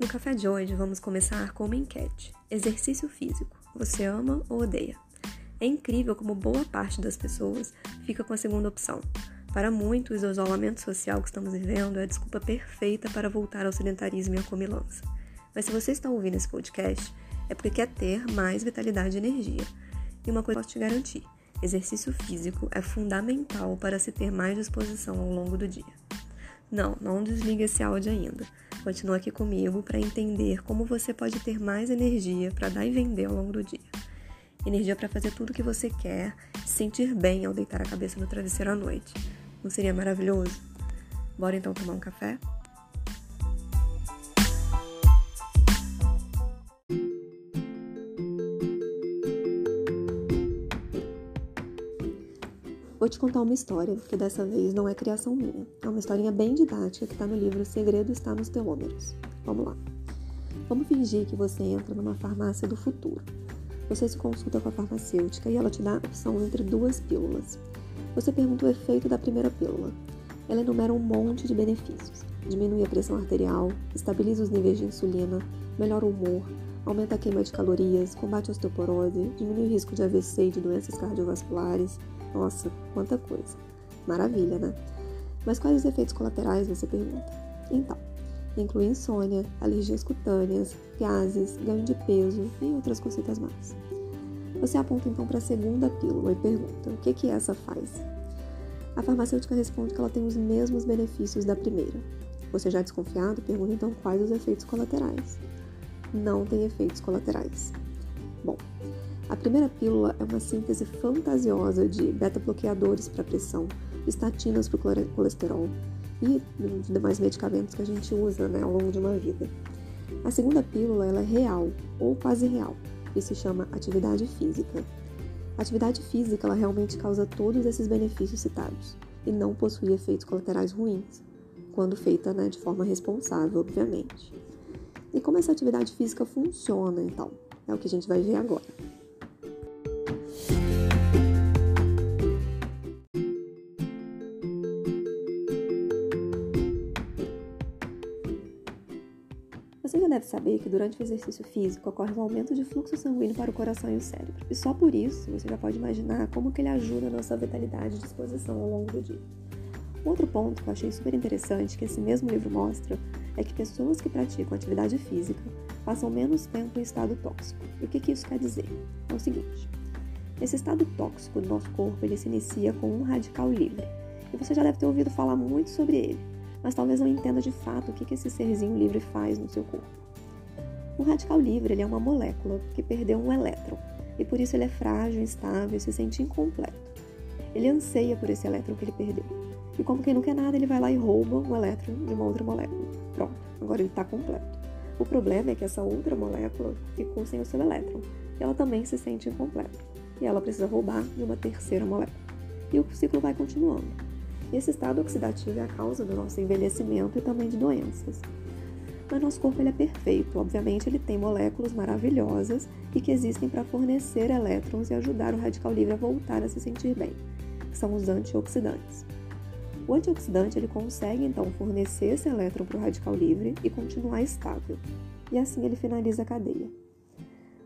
No café de hoje vamos começar com uma enquete. Exercício físico. Você ama ou odeia? É incrível como boa parte das pessoas fica com a segunda opção. Para muitos, o isolamento social que estamos vivendo é a desculpa perfeita para voltar ao sedentarismo e à comilança. Mas se você está ouvindo esse podcast, é porque quer ter mais vitalidade e energia. E uma coisa posso te garantir: exercício físico é fundamental para se ter mais disposição ao longo do dia. Não, não desligue esse áudio ainda. Continua aqui comigo para entender como você pode ter mais energia para dar e vender ao longo do dia. Energia para fazer tudo o que você quer, se sentir bem ao deitar a cabeça no travesseiro à noite. Não seria maravilhoso? Bora então tomar um café? Vou te contar uma história, que dessa vez não é criação minha. É uma historinha bem didática que está no livro O Segredo Está nos Telômeros. Vamos lá. Vamos fingir que você entra numa farmácia do futuro. Você se consulta com a farmacêutica e ela te dá a opção entre duas pílulas. Você pergunta o efeito da primeira pílula. Ela enumera um monte de benefícios. Diminui a pressão arterial, estabiliza os níveis de insulina, melhora o humor, aumenta a queima de calorias, combate a osteoporose, diminui o risco de AVC e de doenças cardiovasculares, nossa, quanta coisa. Maravilha, né? Mas quais os efeitos colaterais, você pergunta? Então, inclui insônia, alergias cutâneas, gases, ganho de peso e outras cositas mais. Você aponta então para a segunda pílula e pergunta: o que que essa faz? A farmacêutica responde que ela tem os mesmos benefícios da primeira. Você já desconfiado, pergunta então quais os efeitos colaterais. Não tem efeitos colaterais. Bom, a primeira pílula é uma síntese fantasiosa de beta-bloqueadores para pressão, estatinas para o colesterol e demais medicamentos que a gente usa né, ao longo de uma vida. A segunda pílula ela é real ou quase real e se chama atividade física. A atividade física ela realmente causa todos esses benefícios citados e não possui efeitos colaterais ruins, quando feita né, de forma responsável, obviamente. E como essa atividade física funciona, então? É o que a gente vai ver agora. Deve saber que durante o exercício físico ocorre um aumento de fluxo sanguíneo para o coração e o cérebro. E só por isso você já pode imaginar como que ele ajuda a nossa vitalidade e disposição ao longo do dia. Outro ponto que eu achei super interessante que esse mesmo livro mostra é que pessoas que praticam atividade física passam menos tempo em estado tóxico. E o que, que isso quer dizer? É o seguinte: esse estado tóxico do nosso corpo ele se inicia com um radical livre. E você já deve ter ouvido falar muito sobre ele mas talvez não entenda de fato o que esse serzinho livre faz no seu corpo. O radical livre ele é uma molécula que perdeu um elétron e por isso ele é frágil, instável e se sente incompleto. Ele anseia por esse elétron que ele perdeu. E como quem não quer nada, ele vai lá e rouba um elétron de uma outra molécula. Pronto, agora ele está completo. O problema é que essa outra molécula ficou sem o seu elétron e ela também se sente incompleta. E ela precisa roubar de uma terceira molécula. E o ciclo vai continuando. Esse estado oxidativo é a causa do nosso envelhecimento e também de doenças. Mas nosso corpo ele é perfeito, obviamente ele tem moléculas maravilhosas e que existem para fornecer elétrons e ajudar o radical livre a voltar a se sentir bem, que são os antioxidantes. O antioxidante ele consegue então fornecer esse elétron para o radical livre e continuar estável, e assim ele finaliza a cadeia.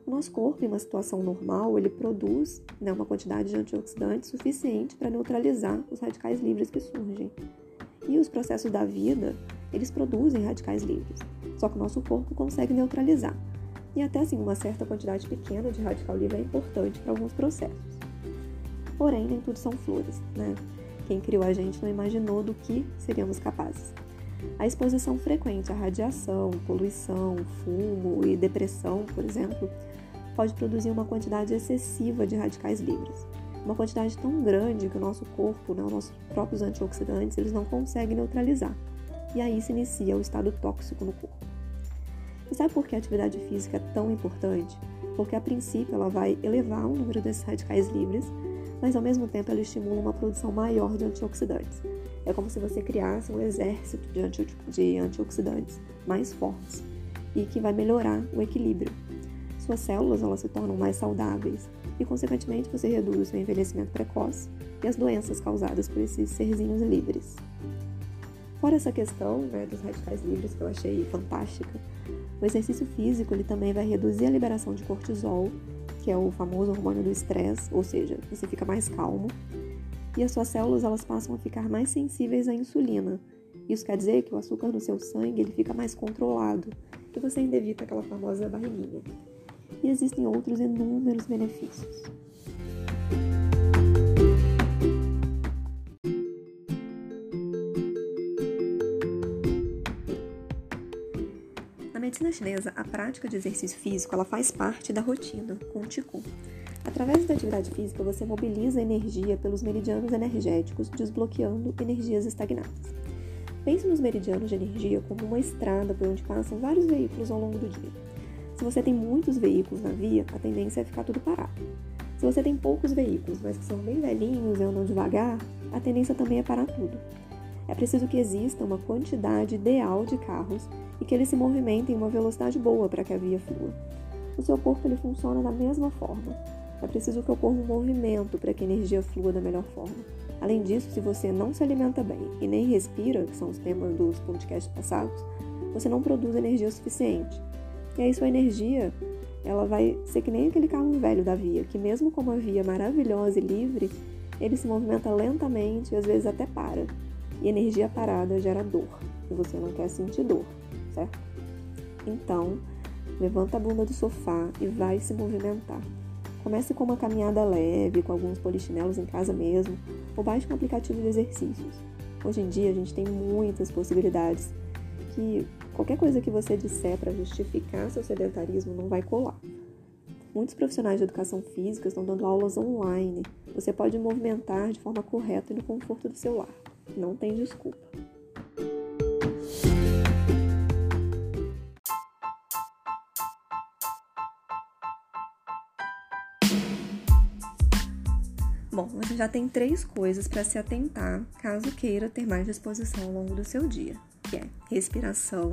O nosso corpo, em uma situação normal, ele produz né, uma quantidade de antioxidantes suficiente para neutralizar os radicais livres que surgem. E os processos da vida, eles produzem radicais livres, só que o nosso corpo consegue neutralizar. E até assim, uma certa quantidade pequena de radical livre é importante para alguns processos. Porém, nem tudo são flores, né? Quem criou a gente não imaginou do que seríamos capazes. A exposição frequente à radiação, poluição, fumo e depressão, por exemplo, pode produzir uma quantidade excessiva de radicais livres. Uma quantidade tão grande que o nosso corpo, né, os nossos próprios antioxidantes, eles não conseguem neutralizar. E aí se inicia o estado tóxico no corpo. E sabe por que a atividade física é tão importante? Porque a princípio ela vai elevar o número desses radicais livres, mas ao mesmo tempo ela estimula uma produção maior de antioxidantes. É como se você criasse um exército de, anti de antioxidantes mais fortes e que vai melhorar o equilíbrio suas células elas se tornam mais saudáveis e, consequentemente, você reduz o seu envelhecimento precoce e as doenças causadas por esses serzinhos livres. Fora essa questão né, dos radicais livres que eu achei fantástica, O exercício físico ele também vai reduzir a liberação de cortisol, que é o famoso hormônio do estresse, ou seja, você fica mais calmo. E as suas células elas passam a ficar mais sensíveis à insulina. Isso quer dizer que o açúcar no seu sangue ele fica mais controlado, que você ainda evita aquela famosa barriguinha. E existem outros inúmeros benefícios. Chinesa, a prática de exercício físico ela faz parte da rotina com o. Através da atividade física, você mobiliza energia pelos meridianos energéticos, desbloqueando energias estagnadas. Pense nos meridianos de energia como uma estrada por onde passam vários veículos ao longo do dia. Se você tem muitos veículos na via, a tendência é ficar tudo parado. Se você tem poucos veículos, mas que são bem velhinhos e andam devagar, a tendência também é parar tudo. É preciso que exista uma quantidade ideal de carros e que eles se movimentem em uma velocidade boa para que a via flua. O seu corpo ele funciona da mesma forma. É preciso que ocorra um movimento para que a energia flua da melhor forma. Além disso, se você não se alimenta bem e nem respira, que são os temas dos podcasts passados, você não produz energia suficiente. E aí sua energia, ela vai ser que nem aquele carro velho da via, que mesmo com uma via maravilhosa e livre, ele se movimenta lentamente e às vezes até para. E energia parada gera dor, e você não quer sentir dor, certo? Então, levanta a bunda do sofá e vai se movimentar. Comece com uma caminhada leve, com alguns polichinelos em casa mesmo, ou baixe um aplicativo de exercícios. Hoje em dia a gente tem muitas possibilidades que qualquer coisa que você disser para justificar seu sedentarismo não vai colar. Muitos profissionais de educação física estão dando aulas online. Você pode movimentar de forma correta e no conforto do seu lar. Não tem desculpa. Bom, você já tem três coisas para se atentar caso queira ter mais disposição ao longo do seu dia, que é respiração,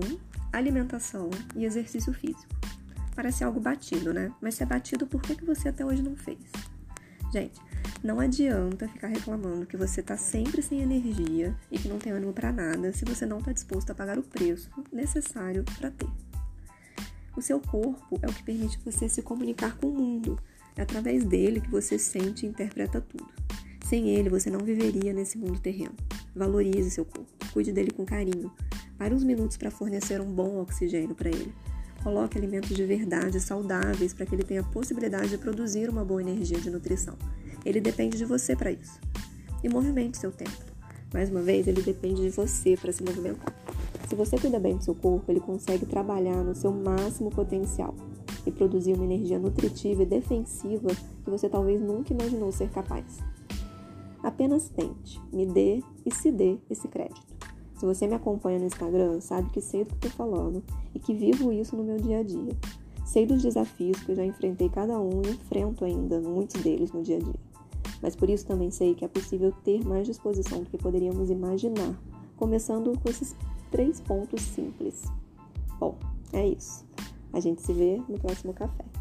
alimentação e exercício físico. Parece algo batido, né? Mas se é batido, por que, você até hoje não fez? Gente, não adianta ficar reclamando que você está sempre sem energia e que não tem ânimo para nada se você não está disposto a pagar o preço necessário para ter. O seu corpo é o que permite você se comunicar com o mundo. É através dele que você sente e interpreta tudo. Sem ele, você não viveria nesse mundo terreno. Valorize seu corpo, cuide dele com carinho. Pare uns minutos para fornecer um bom oxigênio para ele. Coloque alimentos de verdade, saudáveis, para que ele tenha a possibilidade de produzir uma boa energia de nutrição. Ele depende de você para isso. E movimente seu tempo. Mais uma vez, ele depende de você para se movimentar. Se você cuida bem do seu corpo, ele consegue trabalhar no seu máximo potencial e produzir uma energia nutritiva e defensiva que você talvez nunca imaginou ser capaz. Apenas tente, me dê e se dê esse crédito. Se você me acompanha no Instagram, sabe que sei do que estou falando e que vivo isso no meu dia a dia. Sei dos desafios que eu já enfrentei cada um e enfrento ainda muitos deles no dia a dia mas por isso também sei que é possível ter mais disposição do que poderíamos imaginar, começando com esses três pontos simples. Bom, é isso. A gente se vê no próximo café.